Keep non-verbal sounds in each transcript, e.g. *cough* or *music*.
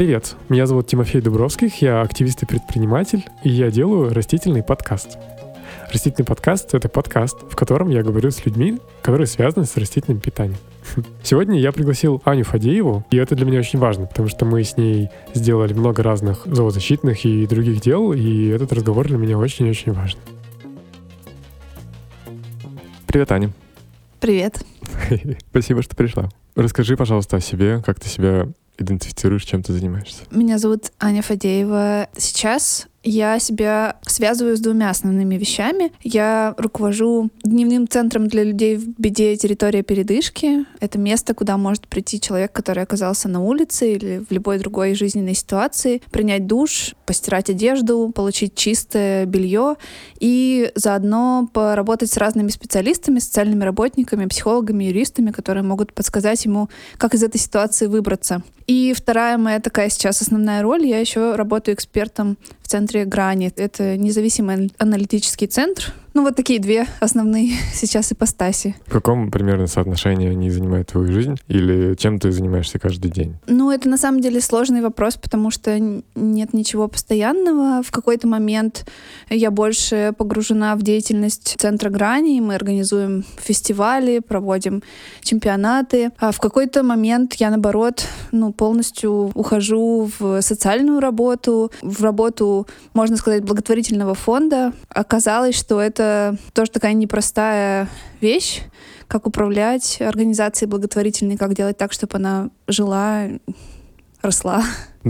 Привет, меня зовут Тимофей Дубровских, я активист и предприниматель, и я делаю растительный подкаст. Растительный подкаст — это подкаст, в котором я говорю с людьми, которые связаны с растительным питанием. *laughs* Сегодня я пригласил Аню Фадееву, и это для меня очень важно, потому что мы с ней сделали много разных зоозащитных и других дел, и этот разговор для меня очень-очень важен. Привет, Аня. Привет. *laughs* Спасибо, что пришла. Расскажи, пожалуйста, о себе, как ты себя идентифицируешь, чем ты занимаешься. Меня зовут Аня Фадеева. Сейчас я себя связываю с двумя основными вещами. Я руковожу дневным центром для людей в беде территория передышки. Это место, куда может прийти человек, который оказался на улице или в любой другой жизненной ситуации, принять душ, постирать одежду, получить чистое белье и заодно поработать с разными специалистами, социальными работниками, психологами, юристами, которые могут подсказать ему, как из этой ситуации выбраться. И вторая моя такая сейчас основная роль, я еще работаю экспертом центре Грани. Это независимый аналитический центр, ну, вот такие две основные *laughs* сейчас ипостаси. В каком примерно соотношении они занимают твою жизнь? Или чем ты занимаешься каждый день? Ну, это на самом деле сложный вопрос, потому что нет ничего постоянного. В какой-то момент я больше погружена в деятельность Центра Грани. Мы организуем фестивали, проводим чемпионаты. А в какой-то момент я, наоборот, ну, полностью ухожу в социальную работу, в работу, можно сказать, благотворительного фонда. Оказалось, что это это тоже такая непростая вещь, как управлять организацией благотворительной, как делать так, чтобы она жила, росла.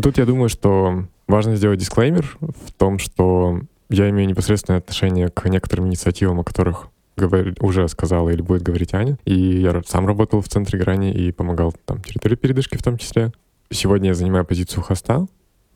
Тут я думаю, что важно сделать дисклеймер в том, что я имею непосредственное отношение к некоторым инициативам, о которых уже сказала или будет говорить Аня. И я сам работал в центре грани и помогал там территории передышки в том числе. Сегодня я занимаю позицию хоста,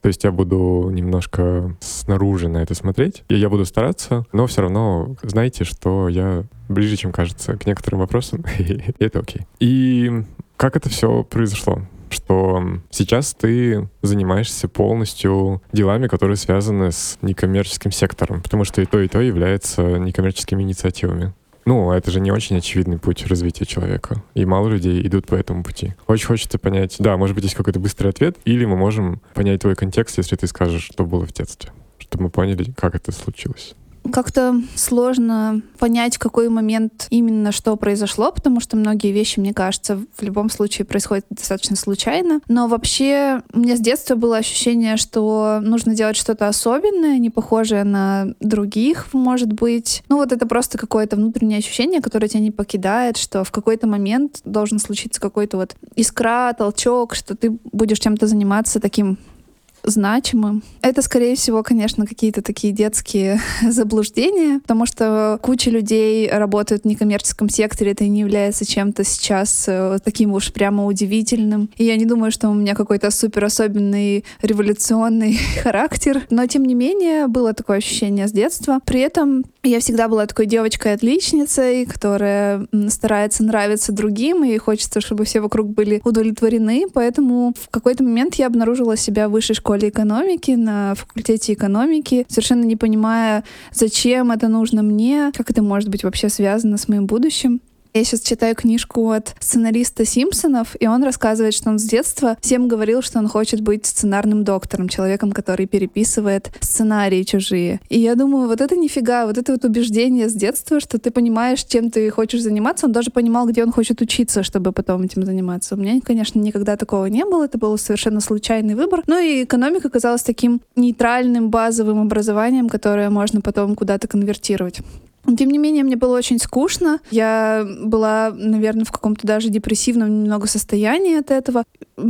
то есть я буду немножко снаружи на это смотреть, я буду стараться, но все равно знаете, что я ближе, чем кажется, к некоторым вопросам, *laughs* это окей. И как это все произошло? что сейчас ты занимаешься полностью делами, которые связаны с некоммерческим сектором, потому что и то, и то является некоммерческими инициативами. Ну, это же не очень очевидный путь развития человека. И мало людей идут по этому пути. Очень хочется понять, да, может быть, есть какой-то быстрый ответ, или мы можем понять твой контекст, если ты скажешь, что было в детстве, чтобы мы поняли, как это случилось как-то сложно понять, в какой момент именно что произошло, потому что многие вещи, мне кажется, в любом случае происходят достаточно случайно. Но вообще у меня с детства было ощущение, что нужно делать что-то особенное, не похожее на других, может быть. Ну вот это просто какое-то внутреннее ощущение, которое тебя не покидает, что в какой-то момент должен случиться какой-то вот искра, толчок, что ты будешь чем-то заниматься таким значимым. Это, скорее всего, конечно, какие-то такие детские *laughs* заблуждения, потому что куча людей работают в некоммерческом секторе, это не является чем-то сейчас э, таким уж прямо удивительным. И я не думаю, что у меня какой-то супер особенный революционный *laughs* характер, но тем не менее было такое ощущение с детства. При этом я всегда была такой девочкой-отличницей, которая старается нравиться другим, и хочется, чтобы все вокруг были удовлетворены, поэтому в какой-то момент я обнаружила себя в высшей школе школе экономики, на факультете экономики, совершенно не понимая, зачем это нужно мне, как это может быть вообще связано с моим будущим. Я сейчас читаю книжку от сценариста Симпсонов, и он рассказывает, что он с детства всем говорил, что он хочет быть сценарным доктором, человеком, который переписывает сценарии чужие. И я думаю, вот это нифига, вот это вот убеждение с детства, что ты понимаешь, чем ты хочешь заниматься. Он даже понимал, где он хочет учиться, чтобы потом этим заниматься. У меня, конечно, никогда такого не было. Это был совершенно случайный выбор. Ну и экономика казалась таким нейтральным базовым образованием, которое можно потом куда-то конвертировать. Тем не менее, мне было очень скучно. Я была, наверное, в каком-то даже депрессивном немного состоянии от этого.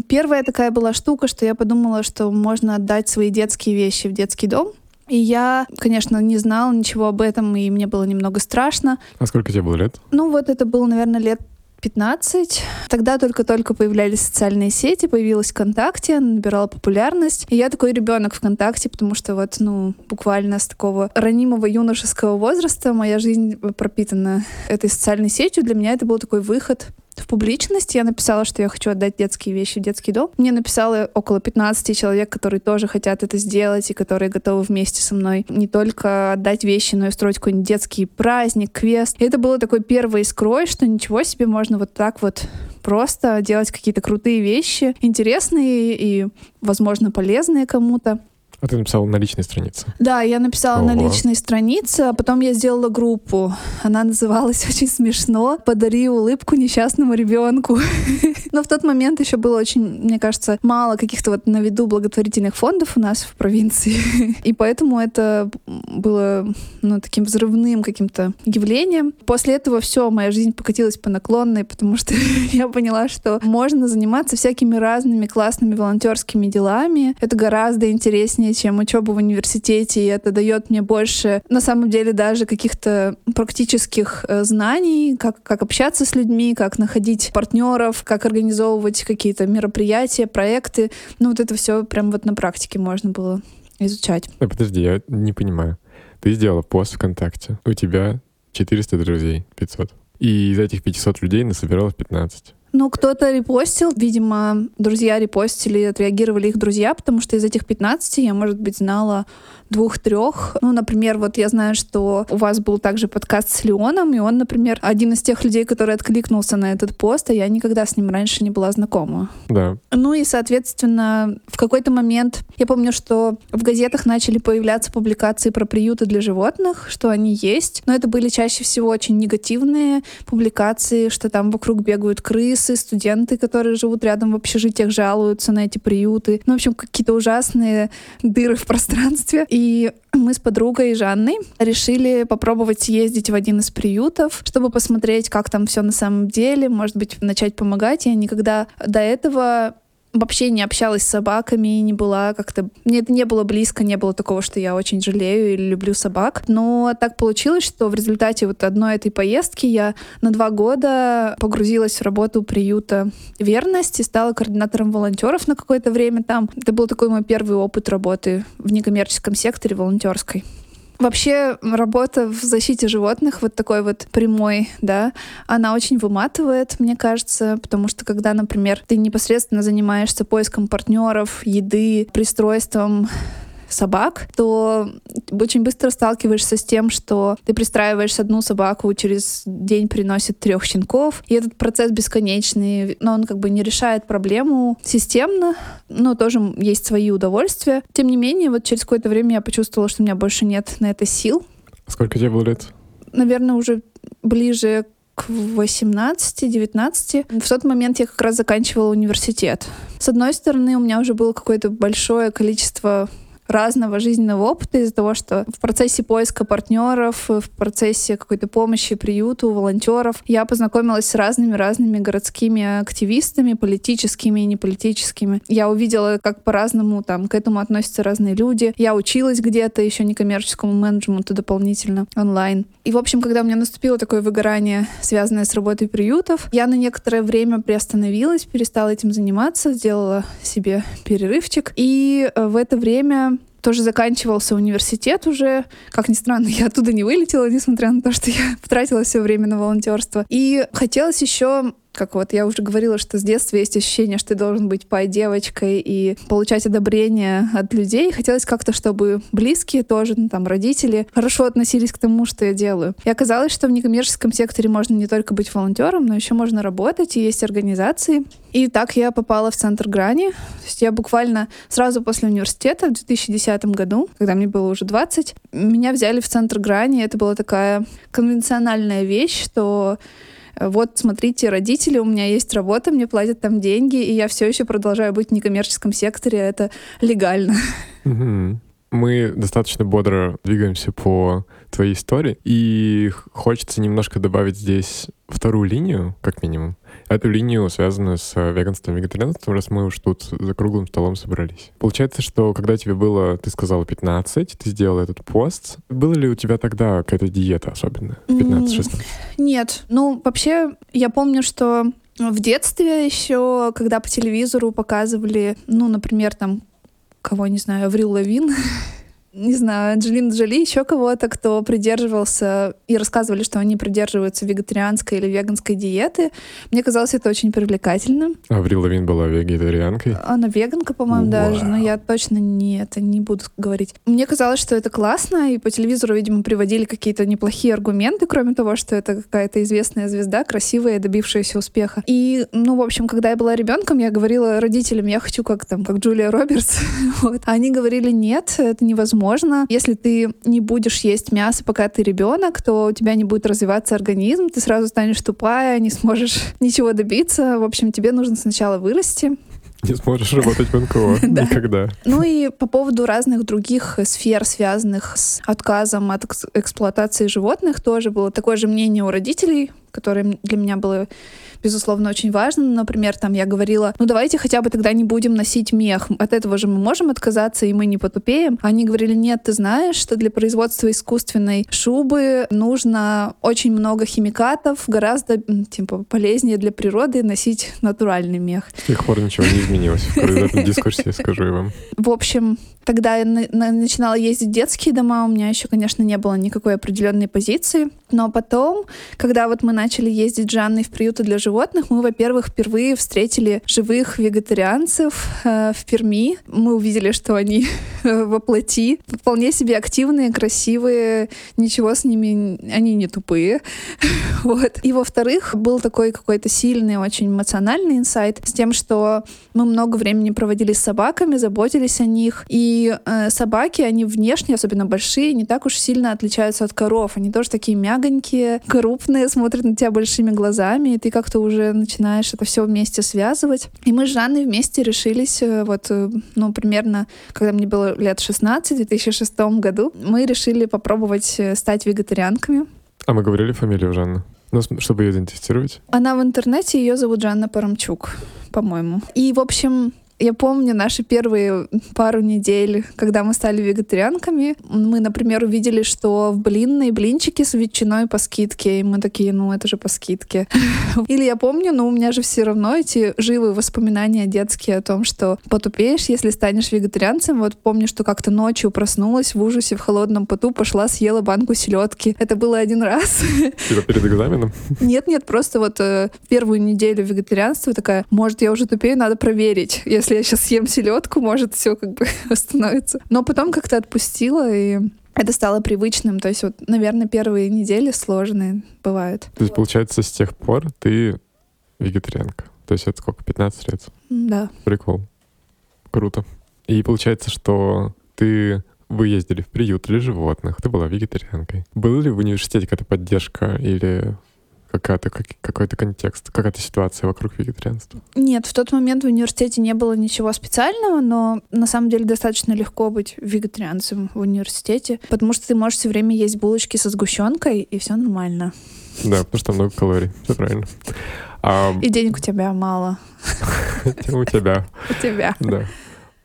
Первая такая была штука, что я подумала, что можно отдать свои детские вещи в детский дом. И я, конечно, не знала ничего об этом, и мне было немного страшно. А сколько тебе было лет? Ну, вот это было, наверное, лет 15. Тогда только-только появлялись социальные сети, появилась ВКонтакте, набирала популярность. И я такой ребенок ВКонтакте, потому что вот, ну, буквально с такого ранимого юношеского возраста моя жизнь пропитана этой социальной сетью. Для меня это был такой выход в публичность. Я написала, что я хочу отдать детские вещи в детский дом. Мне написало около 15 человек, которые тоже хотят это сделать и которые готовы вместе со мной не только отдать вещи, но и устроить какой-нибудь детский праздник, квест. И это было такой первой искрой, что ничего себе можно вот так вот просто делать какие-то крутые вещи, интересные и, возможно, полезные кому-то. А ты написала на личной странице? Да, я написала Ого. на личной странице, а потом я сделала группу. Она называлась *laughs* очень смешно «Подари улыбку несчастному ребенку». *laughs* Но в тот момент еще было очень, мне кажется, мало каких-то вот на виду благотворительных фондов у нас в провинции. *laughs* И поэтому это было ну, таким взрывным каким-то явлением. После этого все, моя жизнь покатилась по наклонной, потому что я поняла, что можно заниматься всякими разными классными волонтерскими делами. Это гораздо интереснее, чем учеба в университете, и это дает мне больше, на самом деле, даже каких-то практических э, знаний, как, как общаться с людьми, как находить партнеров, как организовывать какие-то мероприятия, проекты. Ну, вот это все прям вот на практике можно было изучать. Ой, подожди, я не понимаю. Ты сделала пост ВКонтакте, у тебя 400 друзей, 500. И из этих 500 людей насобиралось 15. Ну, кто-то репостил, видимо, друзья репостили, отреагировали их друзья, потому что из этих 15 я, может быть, знала двух-трех. Ну, например, вот я знаю, что у вас был также подкаст с Леоном, и он, например, один из тех людей, который откликнулся на этот пост, а я никогда с ним раньше не была знакома. Да. Ну и, соответственно, в какой-то момент я помню, что в газетах начали появляться публикации про приюты для животных, что они есть, но это были чаще всего очень негативные публикации, что там вокруг бегают крысы, студенты, которые живут рядом в общежитиях, жалуются на эти приюты. Ну, в общем, какие-то ужасные дыры в пространстве. И мы с подругой Жанной решили попробовать съездить в один из приютов, чтобы посмотреть, как там все на самом деле, может быть, начать помогать. Я никогда до этого вообще не общалась с собаками, не была как-то... Мне это не было близко, не было такого, что я очень жалею или люблю собак. Но так получилось, что в результате вот одной этой поездки я на два года погрузилась в работу приюта «Верность» и стала координатором волонтеров на какое-то время там. Это был такой мой первый опыт работы в некоммерческом секторе волонтерской. Вообще работа в защите животных, вот такой вот прямой, да, она очень выматывает, мне кажется, потому что когда, например, ты непосредственно занимаешься поиском партнеров, еды, пристройством собак, то очень быстро сталкиваешься с тем, что ты пристраиваешь одну собаку, через день приносит трех щенков, и этот процесс бесконечный, но он как бы не решает проблему системно, но тоже есть свои удовольствия. Тем не менее, вот через какое-то время я почувствовала, что у меня больше нет на это сил. Сколько тебе было лет? Наверное, уже ближе к 18-19. В тот момент я как раз заканчивала университет. С одной стороны, у меня уже было какое-то большое количество разного жизненного опыта из-за того, что в процессе поиска партнеров, в процессе какой-то помощи приюту, волонтеров, я познакомилась с разными-разными городскими активистами, политическими и неполитическими. Я увидела, как по-разному там к этому относятся разные люди. Я училась где-то еще некоммерческому менеджменту дополнительно онлайн. И, в общем, когда у меня наступило такое выгорание, связанное с работой приютов, я на некоторое время приостановилась, перестала этим заниматься, сделала себе перерывчик. И э, в это время тоже заканчивался университет уже. Как ни странно, я оттуда не вылетела, несмотря на то, что я *laughs* потратила все время на волонтерство. И хотелось еще как вот я уже говорила, что с детства есть ощущение, что ты должен быть пай-девочкой и получать одобрение от людей. Хотелось как-то, чтобы близкие тоже, ну, там, родители, хорошо относились к тому, что я делаю. И оказалось, что в некоммерческом секторе можно не только быть волонтером, но еще можно работать, и есть организации. И так я попала в центр грани. То есть я буквально сразу после университета в 2010 году, когда мне было уже 20, меня взяли в центр грани. Это была такая конвенциональная вещь, что вот, смотрите, родители, у меня есть работа, мне платят там деньги, и я все еще продолжаю быть в некоммерческом секторе, это легально. Мы достаточно бодро двигаемся по твоей истории, и хочется немножко добавить здесь вторую линию, как минимум эту линию, связанную с э, веганством и вегетарианством, раз мы уж тут за круглым столом собрались. Получается, что когда тебе было, ты сказала 15, ты сделала этот пост. Было ли у тебя тогда какая-то диета особенная? 15-16? Нет. Ну, вообще, я помню, что в детстве еще, когда по телевизору показывали, ну, например, там, кого не знаю, Аврил Лавин, *laughs* не знаю, Анджелину Джоли, еще кого-то, кто придерживался и рассказывали, что они придерживаются вегетарианской или веганской диеты. Мне казалось это очень привлекательным. Аврил Лавин была вегетарианкой? Она веганка, по-моему, даже, но я точно не это не буду говорить. Мне казалось, что это классно, и по телевизору, видимо, приводили какие-то неплохие аргументы, кроме того, что это какая-то известная звезда, красивая, добившаяся успеха. И, ну, в общем, когда я была ребенком, я говорила родителям, я хочу как там, как Джулия Робертс. *laughs* вот. А они говорили, нет, это невозможно. Если ты не будешь есть мясо, пока ты ребенок, то у тебя не будет развиваться организм, ты сразу станешь тупая, не сможешь *laughs* ничего добиться. В общем, тебе нужно сначала вырасти, не сможешь работать в НКО *laughs* никогда. Ну и по поводу разных других сфер, связанных с отказом от эксплуатации животных, тоже было такое же мнение у родителей, которое для меня было безусловно, очень важно. Например, там я говорила, ну давайте хотя бы тогда не будем носить мех. От этого же мы можем отказаться, и мы не потупеем. Они говорили, нет, ты знаешь, что для производства искусственной шубы нужно очень много химикатов, гораздо типа, полезнее для природы носить натуральный мех. С тех пор ничего не изменилось в этом дискурсе, скажу я вам. В общем, тогда я начинала ездить в детские дома, у меня еще, конечно, не было никакой определенной позиции. Но потом, когда вот мы начали ездить с Жанной в приюты для животных, мы, во-первых, впервые встретили живых вегетарианцев э, в Перми. Мы увидели, что они *laughs* во вполне себе активные, красивые, ничего с ними, они не тупые. *laughs* вот. И, во-вторых, был такой какой-то сильный, очень эмоциональный инсайт с тем, что мы много времени проводили с собаками, заботились о них. И э, собаки, они внешне, особенно большие, не так уж сильно отличаются от коров. Они тоже такие мягонькие, крупные, смотрят на тебя большими глазами, и ты как-то уже начинаешь это все вместе связывать. И мы с Жанной вместе решились, э, вот, э, ну, примерно, когда мне было лет 16, в 2006 году, мы решили попробовать э, стать вегетарианками. А мы говорили фамилию Жанны? Ну, чтобы ее идентифицировать? Она в интернете, ее зовут Жанна Парамчук, по-моему. И, в общем, я помню наши первые пару недель, когда мы стали вегетарианками. Мы, например, увидели, что в блинные блинчики с ветчиной по скидке. И мы такие, ну это же по скидке. *laughs* Или я помню, но у меня же все равно эти живые воспоминания детские о том, что потупеешь, если станешь вегетарианцем. Вот помню, что как-то ночью проснулась в ужасе в холодном поту, пошла, съела банку селедки. Это было один раз. *laughs* Типа перед экзаменом? Нет, нет, просто вот э, первую неделю вегетарианства такая, может, я уже тупею, надо проверить если я сейчас съем селедку, может, все как бы *laughs* восстановится. Но потом как-то отпустила, и это стало привычным. То есть вот, наверное, первые недели сложные бывают. То есть, получается, с тех пор ты вегетарианка? То есть это сколько, 15 лет? Да. Прикол. Круто. И получается, что ты вы ездили в приют для животных, ты была вегетарианкой. Была ли в университете какая-то поддержка или какая-то, как, какой-то контекст, какая-то ситуация вокруг вегетарианства? Нет, в тот момент в университете не было ничего специального, но на самом деле достаточно легко быть вегетарианцем в университете, потому что ты можешь все время есть булочки со сгущенкой, и все нормально. Да, потому что много калорий, все правильно. А... И денег у тебя мало. *laughs* У тебя. У тебя. Да.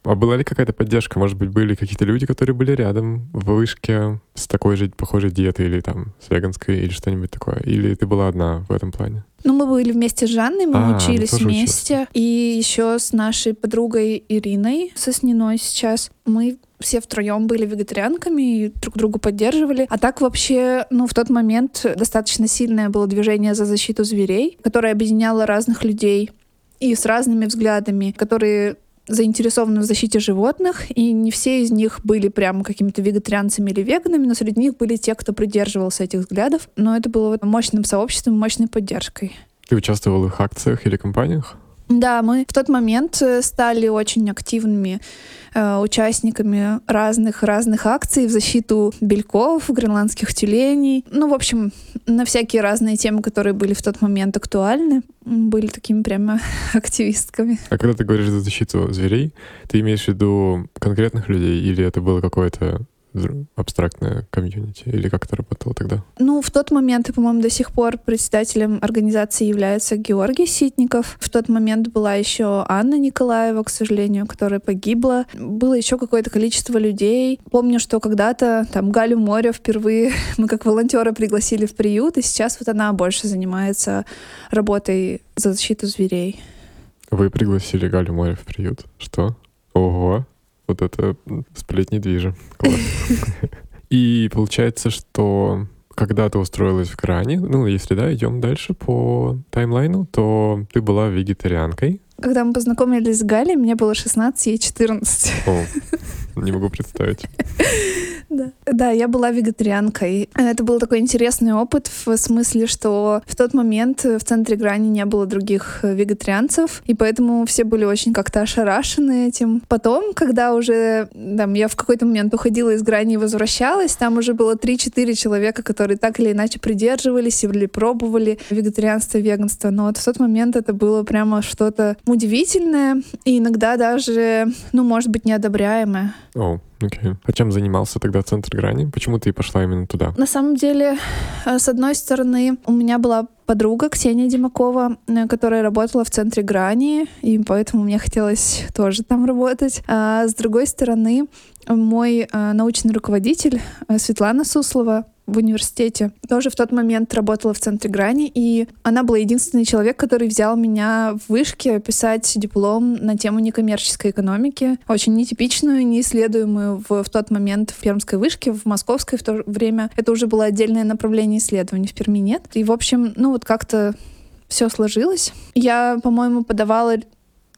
А была ли какая-то поддержка? Может быть, были какие-то люди, которые были рядом в вышке с такой же похожей диетой или там с веганской или что-нибудь такое? Или ты была одна в этом плане? Ну, мы были вместе с Жанной, мы а, учились вместе. Учился. И еще с нашей подругой Ириной Сосниной сейчас. Мы все втроем были вегетарианками и друг другу поддерживали. А так вообще, ну, в тот момент достаточно сильное было движение за защиту зверей, которое объединяло разных людей и с разными взглядами, которые заинтересованы в защите животных, и не все из них были прямо какими-то вегетарианцами или веганами, но среди них были те, кто придерживался этих взглядов. Но это было мощным сообществом, мощной поддержкой. Ты участвовал в их акциях или компаниях? Да, мы в тот момент э, стали очень активными э, участниками разных разных акций в защиту бельков, гренландских тюленей. Ну, в общем, на всякие разные темы, которые были в тот момент актуальны, были такими прямо *laughs* активистками. А когда ты говоришь за защиту зверей, ты имеешь в виду конкретных людей или это было какое-то абстрактное комьюнити? Или как это работало тогда? Ну, в тот момент, и, по-моему, до сих пор председателем организации является Георгий Ситников. В тот момент была еще Анна Николаева, к сожалению, которая погибла. Было еще какое-то количество людей. Помню, что когда-то там Галю Моря впервые *laughs* мы как волонтера пригласили в приют, и сейчас вот она больше занимается работой за защиту зверей. Вы пригласили Галю Моря в приют? Что? Ого! Вот это сплетни движа. *laughs* И получается, что когда ты устроилась в Грани, ну, если да, идем дальше по таймлайну, то ты была вегетарианкой. Когда мы познакомились с Галей, мне было 16, ей 14. О, не могу представить. *laughs* Да. да, я была вегетарианкой. Это был такой интересный опыт в смысле, что в тот момент в центре грани не было других вегетарианцев, и поэтому все были очень как-то ошарашены этим. Потом, когда уже там, я в какой-то момент уходила из грани и возвращалась, там уже было 3-4 человека, которые так или иначе придерживались или пробовали вегетарианство, веганство. Но вот в тот момент это было прямо что-то удивительное и иногда даже, ну, может быть, неодобряемое. О, окей. А чем занимался тогда Центр Грани? Почему ты пошла именно туда? На самом деле, э, с одной стороны, у меня была подруга Ксения Димакова, э, которая работала в Центре Грани, и поэтому мне хотелось тоже там работать. А с другой стороны, мой э, научный руководитель Светлана Суслова в университете. Тоже в тот момент работала в центре грани, и она была единственный человек, который взял меня в вышке писать диплом на тему некоммерческой экономики, очень нетипичную, неисследуемую в, в тот момент в Пермской вышке, в Московской в то время. Это уже было отдельное направление исследований, в Перми нет. И, в общем, ну вот как-то все сложилось. Я, по-моему, подавала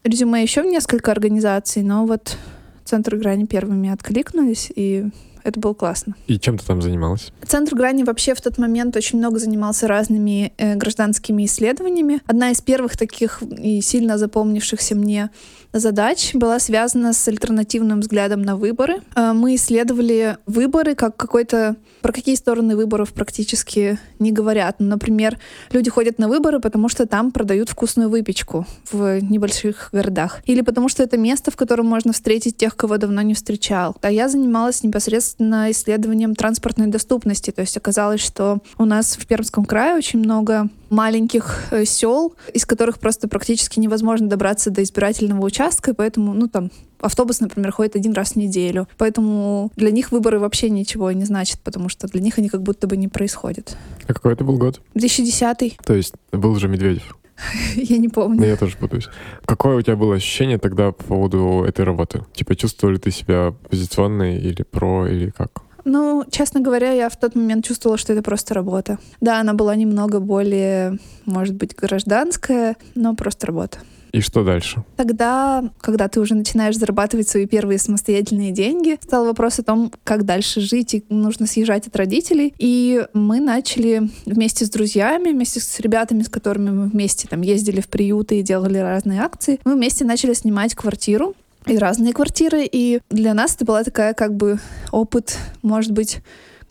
резюме еще в несколько организаций, но вот Центр грани первыми откликнулись, и это было классно. И чем ты там занималась? Центр Грани вообще в тот момент очень много занимался разными э, гражданскими исследованиями. Одна из первых таких и сильно запомнившихся мне задач была связана с альтернативным взглядом на выборы. Э, мы исследовали выборы как какой-то... Про какие стороны выборов практически не говорят. Ну, например, люди ходят на выборы, потому что там продают вкусную выпечку в небольших городах. Или потому что это место, в котором можно встретить тех, кого давно не встречал. А я занималась непосредственно исследованием транспортной доступности. То есть оказалось, что у нас в Пермском крае очень много маленьких э, сел, из которых просто практически невозможно добраться до избирательного участка, и поэтому, ну, там, автобус, например, ходит один раз в неделю. Поэтому для них выборы вообще ничего не значат, потому что для них они как будто бы не происходят. А какой это был год? 2010. То есть был уже Медведев? *laughs* Я не помню. Ну, я тоже путаюсь. Какое у тебя было ощущение тогда по поводу этой работы? Типа, чувствовали ты себя позиционной или про, или как? Ну, честно говоря, я в тот момент чувствовала, что это просто работа. Да, она была немного более, может быть, гражданская, но просто работа. И что дальше? Тогда, когда ты уже начинаешь зарабатывать свои первые самостоятельные деньги, стал вопрос о том, как дальше жить, и нужно съезжать от родителей. И мы начали вместе с друзьями, вместе с ребятами, с которыми мы вместе там ездили в приюты и делали разные акции, мы вместе начали снимать квартиру и разные квартиры. И для нас это была такая как бы опыт, может быть,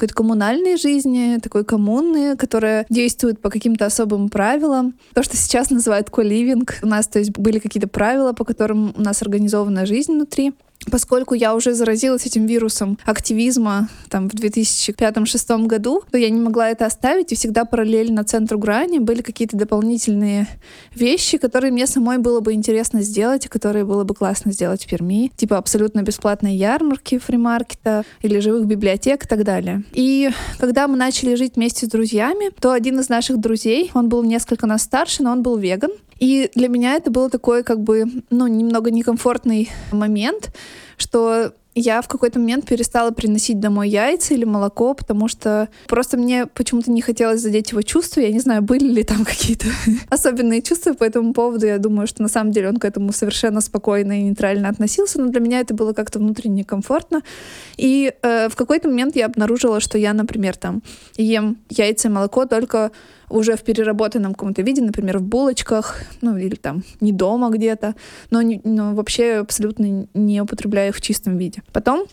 какой-то коммунальной жизни, такой коммуны, которая действует по каким-то особым правилам. То, что сейчас называют коливинг. У нас, то есть, были какие-то правила, по которым у нас организована жизнь внутри. Поскольку я уже заразилась этим вирусом активизма там в 2005-2006 году, то я не могла это оставить, и всегда параллельно центру грани были какие-то дополнительные вещи, которые мне самой было бы интересно сделать, и которые было бы классно сделать в Перми. Типа абсолютно бесплатные ярмарки фримаркета или живых библиотек и так далее. И когда мы начали жить вместе с друзьями, то один из наших друзей, он был несколько нас старше, но он был веган, и для меня это был такой, как бы, ну, немного некомфортный момент, что я в какой-то момент перестала приносить домой яйца или молоко, потому что просто мне почему-то не хотелось задеть его чувства. Я не знаю, были ли там *laughs* какие-то особенные чувства по этому поводу. Я думаю, что на самом деле он к этому совершенно спокойно и нейтрально относился, но для меня это было как-то внутренне комфортно. И э, в какой-то момент я обнаружила, что я, например, там ем яйца и молоко только уже в переработанном каком-то виде, например, в булочках, ну или там не дома где-то, но, не, но вообще абсолютно не употребляю их в чистом виде. Потом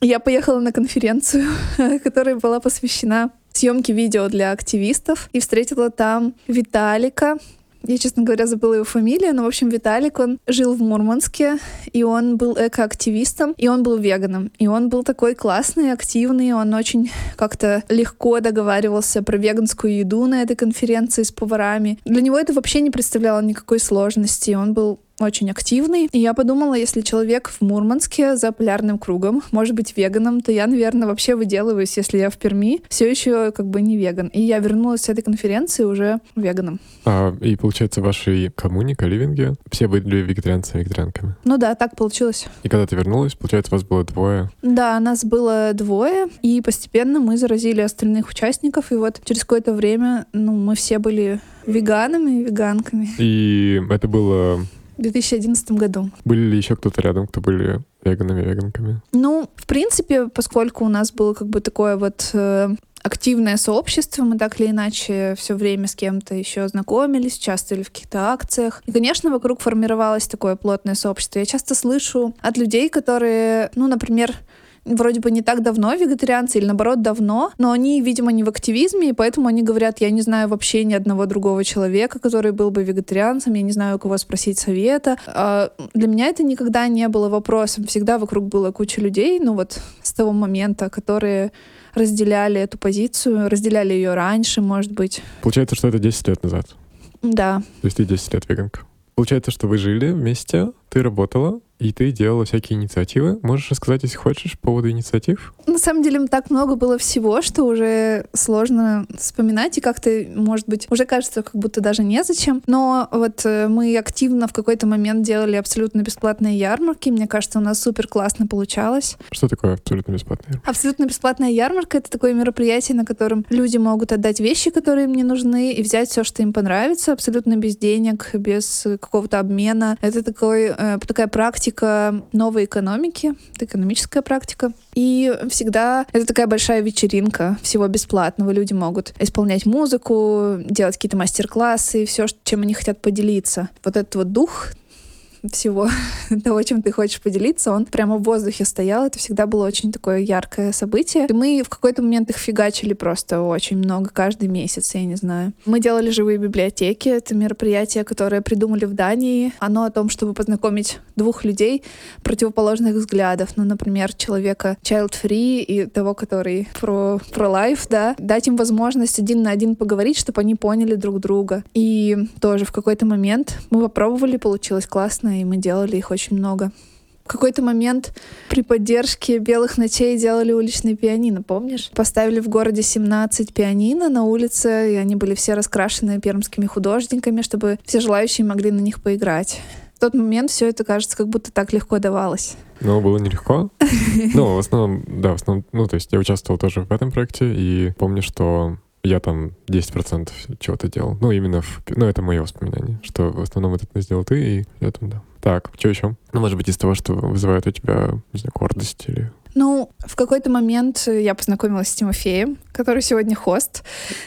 я поехала на конференцию, *laughs* которая была посвящена съемке видео для активистов, и встретила там Виталика, я, честно говоря, забыла его фамилию, но, в общем, Виталик, он жил в Мурманске, и он был экоактивистом, и он был веганом. И он был такой классный, активный, он очень как-то легко договаривался про веганскую еду на этой конференции с поварами. Для него это вообще не представляло никакой сложности. Он был очень активный. И я подумала, если человек в Мурманске за полярным кругом может быть веганом, то я, наверное, вообще выделываюсь, если я в Перми все еще как бы не веган. И я вернулась с этой конференции уже веганом. А, и получается, в вашей коммуне, каливинге, все были вегетарианцами и вегетарианками? Ну да, так получилось. И когда ты вернулась, получается, вас было двое? Да, нас было двое, и постепенно мы заразили остальных участников, и вот через какое-то время, ну, мы все были веганами и веганками. И это было в 2011 году. Были ли еще кто-то рядом, кто были веганами, веганками? Ну, в принципе, поскольку у нас было как бы такое вот э, активное сообщество, мы так или иначе все время с кем-то еще знакомились, участвовали в каких-то акциях. И, конечно, вокруг формировалось такое плотное сообщество. Я часто слышу от людей, которые, ну, например, вроде бы не так давно вегетарианцы, или наоборот давно, но они, видимо, не в активизме, и поэтому они говорят, я не знаю вообще ни одного другого человека, который был бы вегетарианцем, я не знаю, у кого спросить совета. А для меня это никогда не было вопросом. Всегда вокруг было куча людей, ну вот с того момента, которые разделяли эту позицию, разделяли ее раньше, может быть. Получается, что это 10 лет назад? Да. То есть ты 10 лет веганка? Получается, что вы жили вместе, ты работала, и ты делала всякие инициативы. Можешь рассказать, если хочешь, по поводу инициатив? На самом деле так много было всего, что уже сложно вспоминать, и как-то, может быть, уже кажется, как будто даже незачем. Но вот э, мы активно в какой-то момент делали абсолютно бесплатные ярмарки. Мне кажется, у нас супер классно получалось. Что такое абсолютно бесплатная ярмарка? Абсолютно бесплатная ярмарка — это такое мероприятие, на котором люди могут отдать вещи, которые им не нужны, и взять все, что им понравится, абсолютно без денег, без какого-то обмена. Это такой, э, такая практика новой экономики, это экономическая практика. И всегда это такая большая вечеринка всего бесплатного. Люди могут исполнять музыку, делать какие-то мастер-классы, все, чем они хотят поделиться. Вот этот вот дух всего *laughs* того, чем ты хочешь поделиться, он прямо в воздухе стоял. Это всегда было очень такое яркое событие. И мы в какой-то момент их фигачили просто очень много, каждый месяц, я не знаю. Мы делали живые библиотеки. Это мероприятие, которое придумали в Дании. Оно о том, чтобы познакомить двух людей противоположных взглядов. Ну, например, человека child-free и того, который про, про life, да. Дать им возможность один на один поговорить, чтобы они поняли друг друга. И тоже в какой-то момент мы попробовали, получилось классно, и мы делали их очень много. В какой-то момент при поддержке «Белых ночей» делали уличные пианино, помнишь? Поставили в городе 17 пианино на улице, и они были все раскрашены пермскими художниками, чтобы все желающие могли на них поиграть. В тот момент все это, кажется, как будто так легко давалось. Ну, было нелегко. *laughs* Ну, в основном, да, в основном, ну, то есть я участвовал тоже в этом проекте, и помню, что я там 10% чего-то делал. Ну, именно в... Ну, это мое воспоминание, что в основном это сделал ты, и я там, да. Так, что еще? Ну, может быть, из того, что вызывает у тебя, не знаю, гордость или... Ну, в какой-то момент я познакомилась с Тимофеем, который сегодня хост.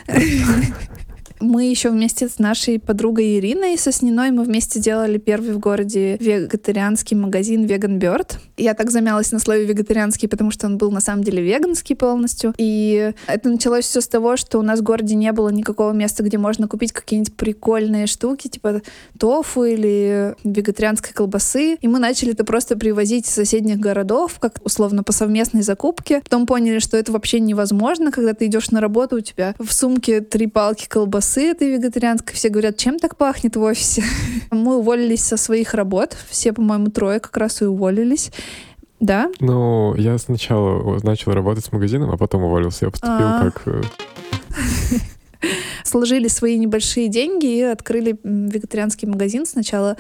*laughs* Мы еще вместе с нашей подругой Ириной Сосниной мы вместе делали первый в городе вегетарианский магазин Vegan Bird. Я так замялась на слове вегетарианский, потому что он был на самом деле веганский полностью. И это началось все с того, что у нас в городе не было никакого места, где можно купить какие-нибудь прикольные штуки, типа тофу или вегетарианской колбасы. И мы начали это просто привозить из соседних городов, как условно по совместной закупке. Потом поняли, что это вообще невозможно, когда ты идешь на работу, у тебя в сумке три палки колбасы, этой вегетарианской. Все говорят, чем так пахнет в офисе? *laughs* Мы уволились со своих работ. Все, по-моему, трое как раз и уволились. Да? Ну, я сначала начал работать с магазином, а потом уволился. Я поступил А-а-а. как... Э, *laughs* Сложили свои небольшие деньги и открыли вегетарианский магазин. Сначала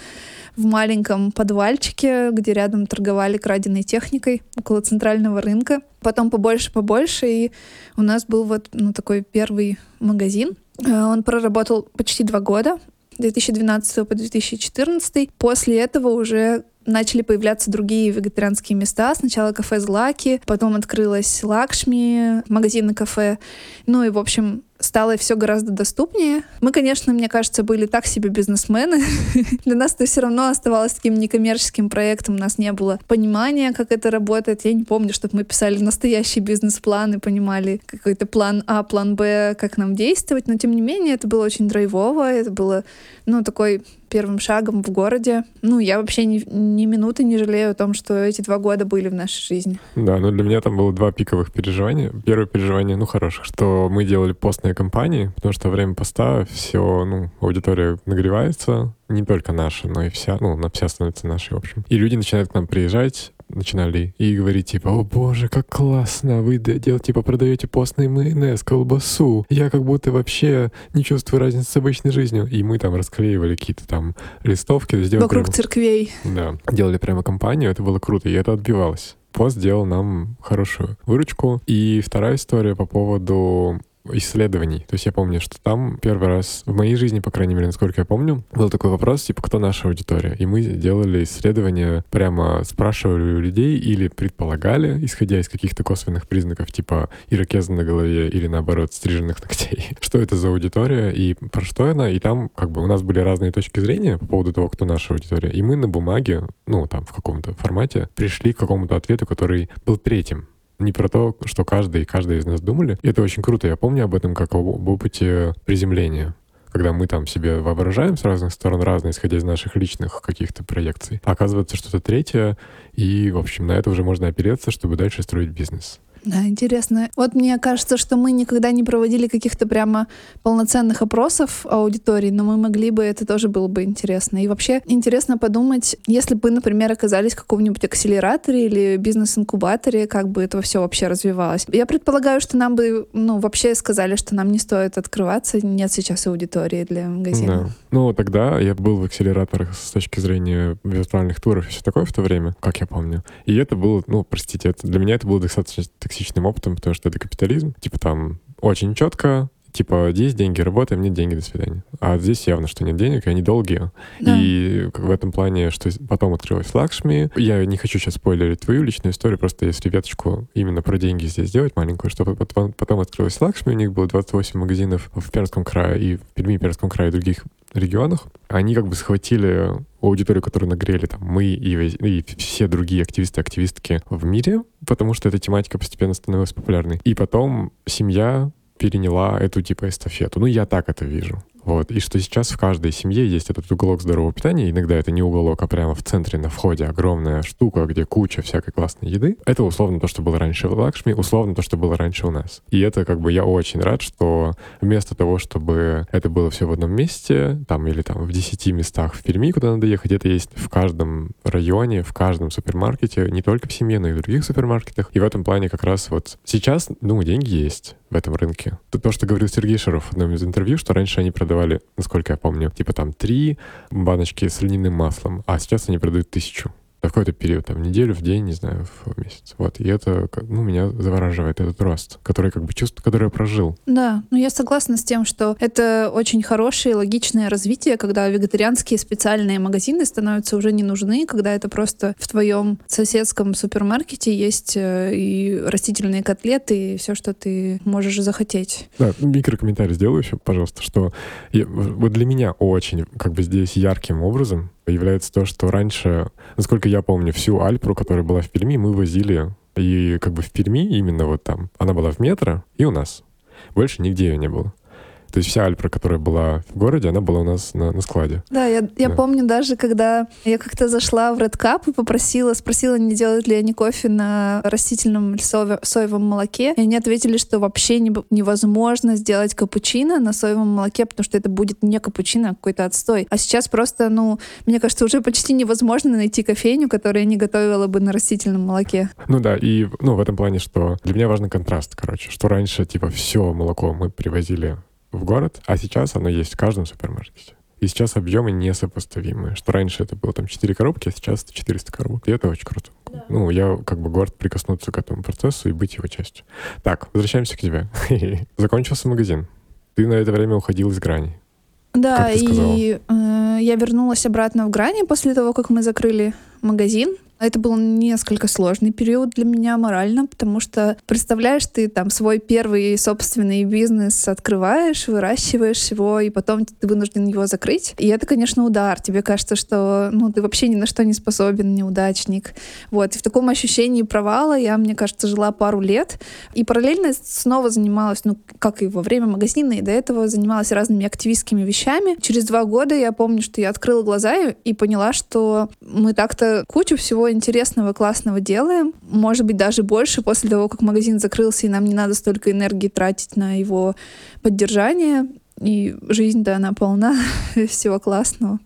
в маленьком подвальчике, где рядом торговали краденой техникой около центрального рынка. Потом побольше, побольше, и у нас был вот ну, такой первый магазин. Э, он проработал почти два года, 2012 по 2014. После этого уже начали появляться другие вегетарианские места. Сначала кафе Злаки, потом открылась Лакшми, магазины кафе. Ну и, в общем, стало все гораздо доступнее. Мы, конечно, мне кажется, были так себе бизнесмены. *laughs* Для нас это все равно оставалось таким некоммерческим проектом. У нас не было понимания, как это работает. Я не помню, чтобы мы писали настоящий бизнес-план и понимали какой-то план А, план Б, как нам действовать. Но, тем не менее, это было очень драйвово. Это было, ну, такой первым шагом в городе. Ну, я вообще ни, ни минуты не жалею о том, что эти два года были в нашей жизни. Да, но для меня там было два пиковых переживания. Первое переживание, ну, хороших, что мы делали постное компании, потому что во время поста все, ну, аудитория нагревается, не только наша, но и вся, ну, на вся становится нашей, в общем. И люди начинают к нам приезжать, начинали и говорить типа, о боже, как классно, вы делаете, типа продаете постный майонез, колбасу. Я как будто вообще не чувствую разницы с обычной жизнью. И мы там расклеивали какие-то там листовки. Сделали Вокруг прямо, церквей. Да, делали прямо компанию, это было круто, и это отбивалось. Пост сделал нам хорошую выручку. И вторая история по поводу исследований. То есть я помню, что там первый раз в моей жизни, по крайней мере, насколько я помню, был такой вопрос, типа, кто наша аудитория? И мы делали исследования, прямо спрашивали у людей или предполагали, исходя из каких-то косвенных признаков, типа ирокеза на голове или, наоборот, стриженных *laughs* ногтей, что это за аудитория и про что она. И там как бы у нас были разные точки зрения по поводу того, кто наша аудитория. И мы на бумаге, ну, там, в каком-то формате пришли к какому-то ответу, который был третьим не про то, что каждый и каждый из нас думали. И это очень круто. Я помню об этом как об опыте приземления когда мы там себе воображаем с разных сторон разные, исходя из наших личных каких-то проекций. А оказывается что-то третье, и, в общем, на это уже можно опереться, чтобы дальше строить бизнес. Да, интересно. Вот мне кажется, что мы никогда не проводили каких-то прямо полноценных опросов аудитории, но мы могли бы, это тоже было бы интересно. И вообще интересно подумать, если бы, например, оказались в каком-нибудь акселераторе или бизнес-инкубаторе, как бы это все вообще развивалось. Я предполагаю, что нам бы, ну, вообще сказали, что нам не стоит открываться, нет сейчас аудитории для магазина. Да. Ну, тогда я был в акселераторах с точки зрения виртуальных туров и все такое в то время, как я помню. И это было, ну, простите, это, для меня это было достаточно токсичным опытом, потому что это капитализм. Типа там очень четко, типа, есть деньги, работаем, нет денег, до свидания. А здесь явно, что нет денег, и они долгие. Да. И в этом плане, что потом открылась Лакшми. Я не хочу сейчас спойлерить твою личную историю, просто если веточку именно про деньги здесь сделать маленькую, что потом, потом открылась Лакшми, у них было 28 магазинов в Пермском крае и в Перми, Пермском крае и других регионах. Они как бы схватили аудиторию, которую нагрели там мы и, и все другие активисты активистки в мире, потому что эта тематика постепенно становилась популярной. И потом семья переняла эту типа эстафету. Ну, я так это вижу. Вот. И что сейчас в каждой семье есть этот уголок здорового питания. Иногда это не уголок, а прямо в центре, на входе огромная штука, где куча всякой классной еды. Это условно то, что было раньше в Лакшми, условно то, что было раньше у нас. И это как бы я очень рад, что вместо того, чтобы это было все в одном месте, там или там в 10 местах в Перми, куда надо ехать, это есть в каждом районе, в каждом супермаркете, не только в семье, но и в других супермаркетах. И в этом плане как раз вот сейчас, ну, деньги есть в этом рынке. То, что говорил Сергей Шаров в одном из интервью, что раньше они продавали, насколько я помню, типа там три баночки с льняным маслом, а сейчас они продают тысячу в какой-то период, там, неделю, в день, не знаю, в месяц. Вот, и это, ну, меня завораживает этот рост, который как бы чувство, которое я прожил. Да, ну я согласна с тем, что это очень хорошее, логичное развитие, когда вегетарианские специальные магазины становятся уже не нужны, когда это просто в твоем соседском супермаркете есть э, и растительные котлеты, и все, что ты можешь захотеть. Да, микрокомментарий сделаю еще, пожалуйста, что я, вот для меня очень как бы здесь ярким образом является то, что раньше, насколько я помню, всю Альпру, которая была в Перми, мы возили. И как бы в Перми именно вот там. Она была в метро и у нас. Больше нигде ее не было. То есть вся Альпра, которая была в городе, она была у нас на, на складе. Да, я, я да. помню даже, когда я как-то зашла в Red Cup и попросила, спросила, не делают ли они кофе на растительном соевом молоке. И они ответили, что вообще не, невозможно сделать капучино на соевом молоке, потому что это будет не капучино, а какой-то отстой. А сейчас просто, ну, мне кажется, уже почти невозможно найти кофейню, которая не готовила бы на растительном молоке. Ну да, и ну, в этом плане, что для меня важен контраст, короче, что раньше, типа, все молоко мы привозили в город, а сейчас оно есть в каждом супермаркете. И сейчас объемы несопоставимые. Что раньше это было там 4 коробки, а сейчас это 400 коробок. И это очень круто. Да. Ну, я как бы горд прикоснуться к этому процессу и быть его частью. Так, возвращаемся к тебе. *laughs* Закончился магазин. Ты на это время уходил из грани. Да, и э, я вернулась обратно в грани после того, как мы закрыли магазин. Это был несколько сложный период для меня морально, потому что, представляешь, ты там свой первый собственный бизнес открываешь, выращиваешь его, и потом ты вынужден его закрыть. И это, конечно, удар. Тебе кажется, что ну, ты вообще ни на что не способен, неудачник. Вот. И в таком ощущении провала я, мне кажется, жила пару лет. И параллельно снова занималась, ну, как и во время магазина, и до этого занималась разными активистскими вещами. Через два года я помню, что я открыла глаза и поняла, что мы так-то кучу всего всего интересного, классного делаем. Может быть, даже больше после того, как магазин закрылся, и нам не надо столько энергии тратить на его поддержание. И жизнь, да, она полна *laughs* всего классного.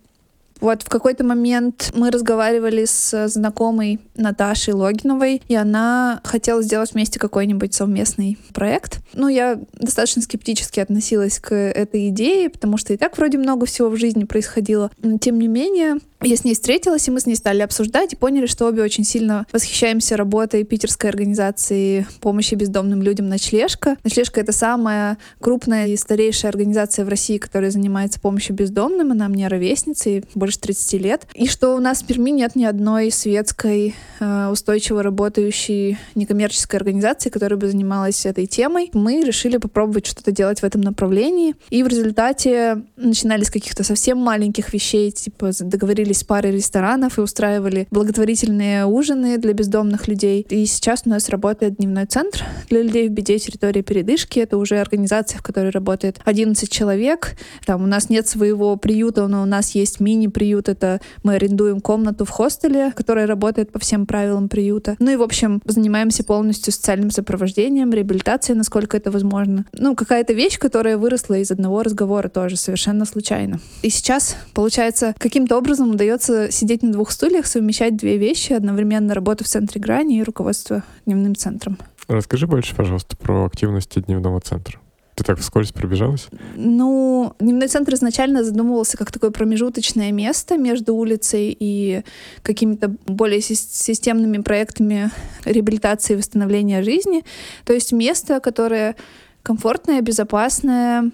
Вот в какой-то момент мы разговаривали с знакомой Наташей Логиновой, и она хотела сделать вместе какой-нибудь совместный проект. Ну, я достаточно скептически относилась к этой идее, потому что и так вроде много всего в жизни происходило. Но, тем не менее, я с ней встретилась, и мы с ней стали обсуждать и поняли, что обе очень сильно восхищаемся работой питерской организации помощи бездомным людям «Ночлежка». «Ночлежка» — это самая крупная и старейшая организация в России, которая занимается помощью бездомным. Она мне ровесница, и больше 30 лет. И что у нас в Перми нет ни одной светской, э, устойчиво работающей некоммерческой организации, которая бы занималась этой темой. Мы решили попробовать что-то делать в этом направлении. И в результате начинали с каких-то совсем маленьких вещей, типа договорились с парой ресторанов и устраивали благотворительные ужины для бездомных людей. И сейчас у нас работает дневной центр для людей в беде территории передышки. Это уже организация, в которой работает 11 человек. Там у нас нет своего приюта, но у нас есть мини-приют. Это мы арендуем комнату в хостеле, которая работает по всем правилам приюта. Ну и, в общем, занимаемся полностью социальным сопровождением, реабилитацией, насколько это возможно. Ну, какая-то вещь, которая выросла из одного разговора тоже совершенно случайно. И сейчас, получается, каким-то образом удается сидеть на двух стульях, совмещать две вещи, одновременно работу в центре грани и руководство дневным центром. Расскажи больше, пожалуйста, про активности дневного центра. Ты так вскользь пробежалась? Ну, дневной центр изначально задумывался как такое промежуточное место между улицей и какими-то более системными проектами реабилитации и восстановления жизни. То есть место, которое комфортное, безопасное,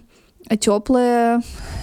теплое,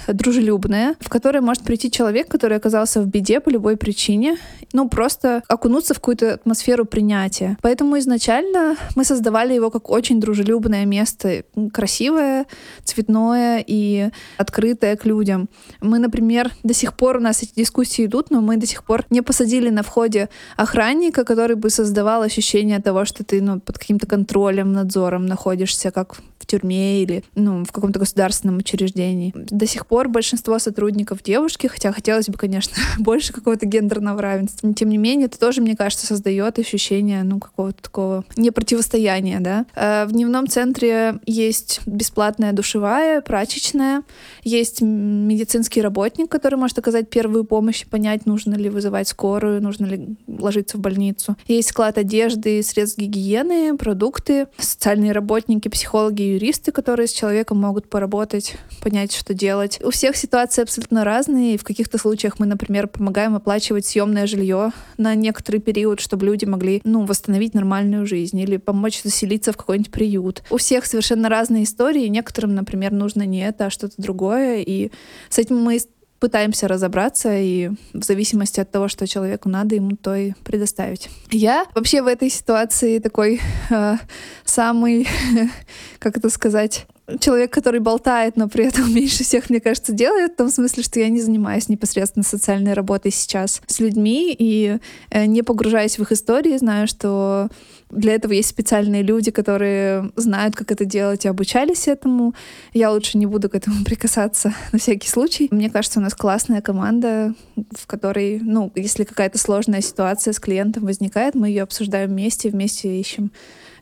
дружелюбное, в которое может прийти человек, который оказался в беде по любой причине, ну, просто окунуться в какую-то атмосферу принятия. Поэтому изначально мы создавали его как очень дружелюбное место, красивое, цветное и открытое к людям. Мы, например, до сих пор у нас эти дискуссии идут, но мы до сих пор не посадили на входе охранника, который бы создавал ощущение того, что ты ну, под каким-то контролем, надзором находишься, как в тюрьме или ну, в каком-то государственном учреждении. До сих пор большинство сотрудников девушки, хотя хотелось бы, конечно, *laughs* больше какого-то гендерного равенства. Но, тем не менее, это тоже, мне кажется, создает ощущение ну, какого-то такого непротивостояния. Да? Э, в дневном центре есть бесплатная душевая, прачечная, есть медицинский работник, который может оказать первую помощь понять, нужно ли вызывать скорую, нужно ли ложиться в больницу. Есть склад одежды, средств гигиены, продукты, социальные работники, психологи юристы, которые с человеком могут поработать, понять, что делать. У всех ситуации абсолютно разные. И в каких-то случаях мы, например, помогаем оплачивать съемное жилье на некоторый период, чтобы люди могли ну, восстановить нормальную жизнь или помочь заселиться в какой-нибудь приют. У всех совершенно разные истории. Некоторым, например, нужно не это, а что-то другое. И с этим мы пытаемся разобраться и в зависимости от того, что человеку надо, ему то и предоставить. Я вообще в этой ситуации такой э, самый, *laughs* как это сказать, человек, который болтает, но при этом *laughs* меньше всех, мне кажется, делает, в том смысле, что я не занимаюсь непосредственно социальной работой сейчас с людьми и э, не погружаясь в их истории, знаю, что для этого есть специальные люди, которые знают, как это делать и обучались этому. Я лучше не буду к этому *laughs* прикасаться на всякий случай. Мне кажется, у нас классная команда, в которой, ну, если какая-то сложная ситуация с клиентом возникает, мы ее обсуждаем вместе, вместе ищем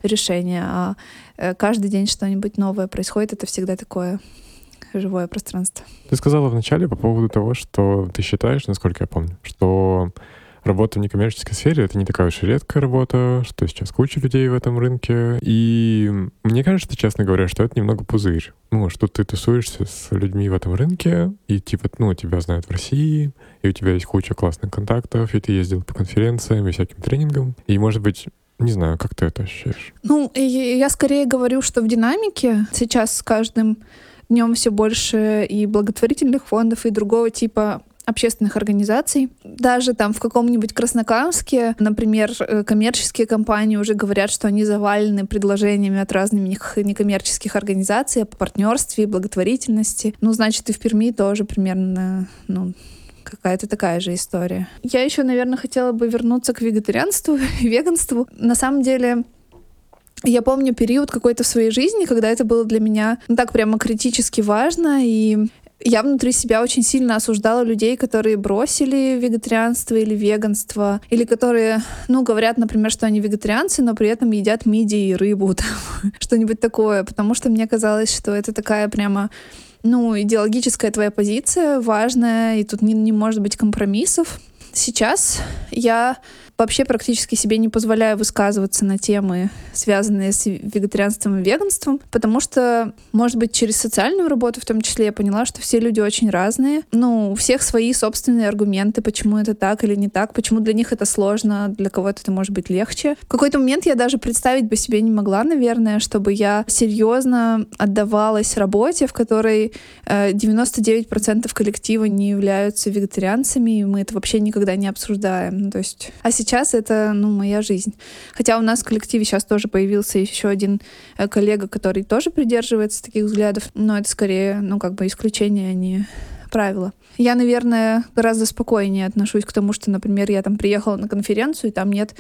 решение. А э, каждый день что-нибудь новое происходит, это всегда такое живое пространство. Ты сказала вначале по поводу того, что ты считаешь, насколько я помню, что работа в некоммерческой сфере — это не такая уж и редкая работа, что сейчас куча людей в этом рынке. И мне кажется, честно говоря, что это немного пузырь. Ну, что ты тусуешься с людьми в этом рынке, и типа, ну, тебя знают в России, и у тебя есть куча классных контактов, и ты ездил по конференциям и всяким тренингам. И, может быть, не знаю, как ты это ощущаешь? Ну, я скорее говорю, что в динамике сейчас с каждым днем все больше и благотворительных фондов, и другого типа общественных организаций. Даже там в каком-нибудь Краснокамске, например, э, коммерческие компании уже говорят, что они завалены предложениями от разных некоммерческих организаций о партнерстве и благотворительности. Ну, значит, и в Перми тоже примерно ну, какая-то такая же история. Я еще, наверное, хотела бы вернуться к вегетарианству и веганству. На самом деле, я помню период какой-то в своей жизни, когда это было для меня ну, так прямо критически важно, и Я внутри себя очень сильно осуждала людей, которые бросили вегетарианство или веганство, или которые, ну, говорят, например, что они вегетарианцы, но при этом едят мидии и рыбу, *laughs* там, что-нибудь такое, потому что мне казалось, что это такая прямо ну, идеологическая твоя позиция важная, и тут не, не может быть компромиссов. Сейчас я вообще практически себе не позволяю высказываться на темы, связанные с вегетарианством и веганством, потому что, может быть, через социальную работу в том числе я поняла, что все люди очень разные. Ну, у всех свои собственные аргументы, почему это так или не так, почему для них это сложно, для кого-то это может быть легче. В какой-то момент я даже представить бы себе не могла, наверное, чтобы я серьезно отдавалась работе, в которой 99% э, коллектива не являются вегетарианцами, и мы это вообще никогда не обсуждаем. То есть, а сейчас сейчас это, ну, моя жизнь. Хотя у нас в коллективе сейчас тоже появился еще один э, коллега, который тоже придерживается таких взглядов, но это скорее, ну, как бы исключение, а не правило. Я, наверное, гораздо спокойнее отношусь к тому, что, например, я там приехала на конференцию, и там нет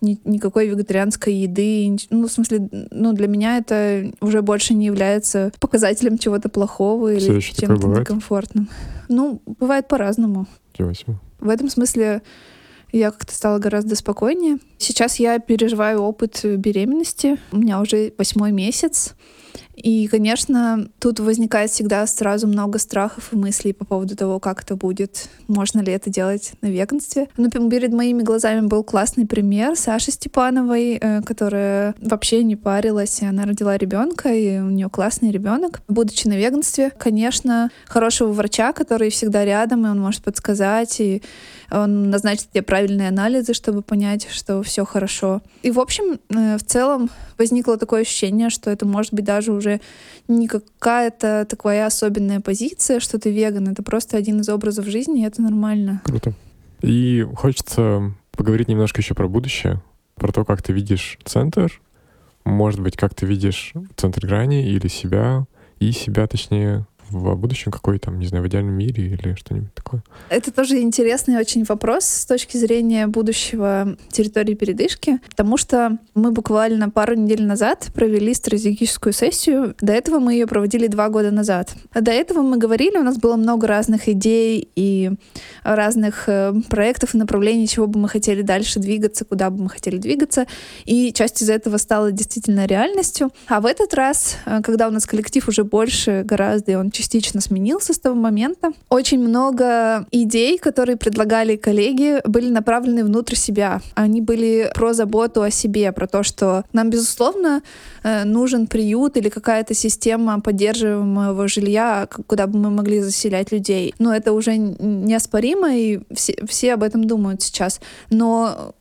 ни, никакой вегетарианской еды. Ну, в смысле, ну, для меня это уже больше не является показателем чего-то плохого или чем-то некомфортным. Ну, бывает по-разному. В этом смысле я как-то стала гораздо спокойнее. Сейчас я переживаю опыт беременности. У меня уже восьмой месяц. И, конечно, тут возникает всегда сразу много страхов и мыслей по поводу того, как это будет, можно ли это делать на веганстве. Но перед моими глазами был классный пример Саши Степановой, э, которая вообще не парилась, и она родила ребенка, и у нее классный ребенок. Будучи на веганстве, конечно, хорошего врача, который всегда рядом, и он может подсказать, и он назначит тебе правильные анализы, чтобы понять, что все хорошо. И, в общем, э, в целом возникло такое ощущение, что это может быть даже уже не какая-то такая особенная позиция, что ты веган, это просто один из образов жизни, и это нормально. Круто. И хочется поговорить немножко еще про будущее, про то, как ты видишь центр, может быть, как ты видишь центр грани или себя, и себя, точнее, в будущем какой там, не знаю, в идеальном мире или что-нибудь такое? Это тоже интересный очень вопрос с точки зрения будущего территории передышки, потому что мы буквально пару недель назад провели стратегическую сессию. До этого мы ее проводили два года назад. А до этого мы говорили, у нас было много разных идей и разных э, проектов и направлений, чего бы мы хотели дальше двигаться, куда бы мы хотели двигаться. И часть из этого стала действительно реальностью. А в этот раз, э, когда у нас коллектив уже больше гораздо, и он частично сменился с того момента. Очень много идей, которые предлагали коллеги, были направлены внутрь себя. Они были про заботу о себе, про то, что нам, безусловно, э, нужен приют или какая-то система поддерживаемого жилья, куда бы мы могли заселять людей. Но это уже неоспоримо, и все, все об этом думают сейчас. Но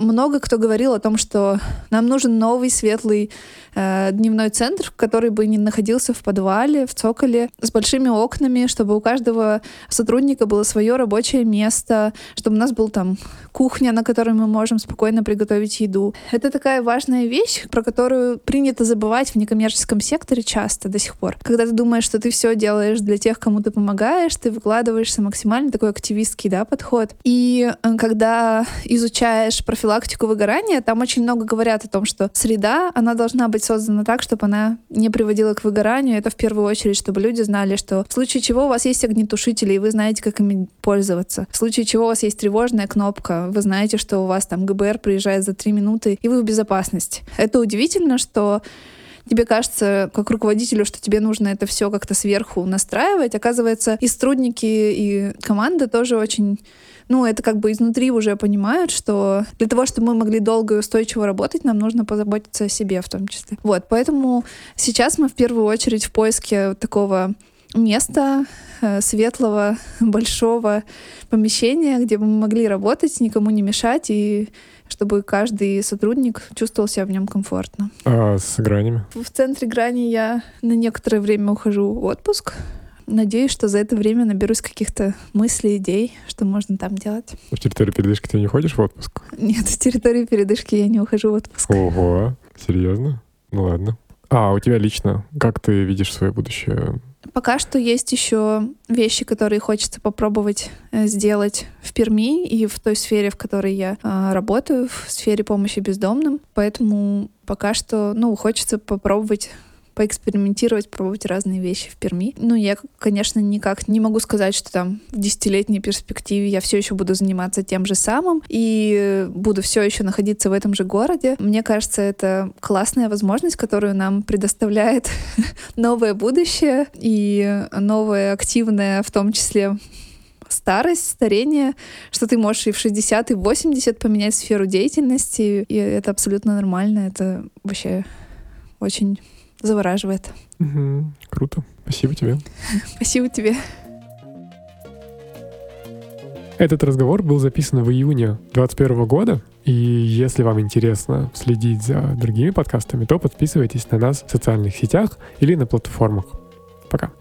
много кто говорил о том, что нам нужен новый светлый э, дневной центр, который бы не находился в подвале, в цоколе, с большими окнами, чтобы у каждого сотрудника было свое рабочее место, чтобы у нас был там кухня, на которой мы можем спокойно приготовить еду. Это такая важная вещь, про которую принято забывать в некоммерческом секторе часто до сих пор. Когда ты думаешь, что ты все делаешь для тех, кому ты помогаешь, ты выкладываешься максимально такой активистский да, подход. И э, когда изучаешь профилактику выгорания, там очень много говорят о том, что среда, она должна быть создана так, чтобы она не приводила к выгоранию. Это в первую очередь, чтобы люди знали, что в случае чего у вас есть огнетушители, и вы знаете, как ими пользоваться. В случае чего у вас есть тревожная кнопка, вы знаете, что у вас там ГБР приезжает за три минуты, и вы в безопасности. Это удивительно, что тебе кажется, как руководителю, что тебе нужно это все как-то сверху настраивать. Оказывается, и сотрудники, и команда тоже очень ну, это как бы изнутри уже понимают, что для того, чтобы мы могли долго и устойчиво работать, нам нужно позаботиться о себе в том числе. Вот, поэтому сейчас мы в первую очередь в поиске такого места, э, светлого, *laughs* большого помещения, где бы мы могли работать, никому не мешать, и чтобы каждый сотрудник чувствовал себя в нем комфортно. А с гранями? В центре грани я на некоторое время ухожу в отпуск. Надеюсь, что за это время наберусь каких-то мыслей, идей, что можно там делать. В территории передышки ты не ходишь в отпуск? Нет, в территории передышки я не ухожу в отпуск. Ого, серьезно? Ну ладно. А, у тебя лично, как ты видишь свое будущее Пока что есть еще вещи, которые хочется попробовать э, сделать в Перми и в той сфере, в которой я э, работаю, в сфере помощи бездомным. Поэтому пока что, ну, хочется попробовать поэкспериментировать, пробовать разные вещи в Перми. Ну, я, конечно, никак не могу сказать, что там в десятилетней перспективе я все еще буду заниматься тем же самым и буду все еще находиться в этом же городе. Мне кажется, это классная возможность, которую нам предоставляет *laughs* новое будущее и новое активное, в том числе старость, старение, что ты можешь и в 60, и в 80 поменять сферу деятельности, и это абсолютно нормально, это вообще очень завораживает. Угу, круто. Спасибо тебе. *laughs* Спасибо тебе. Этот разговор был записан в июне 2021 года, и если вам интересно следить за другими подкастами, то подписывайтесь на нас в социальных сетях или на платформах. Пока.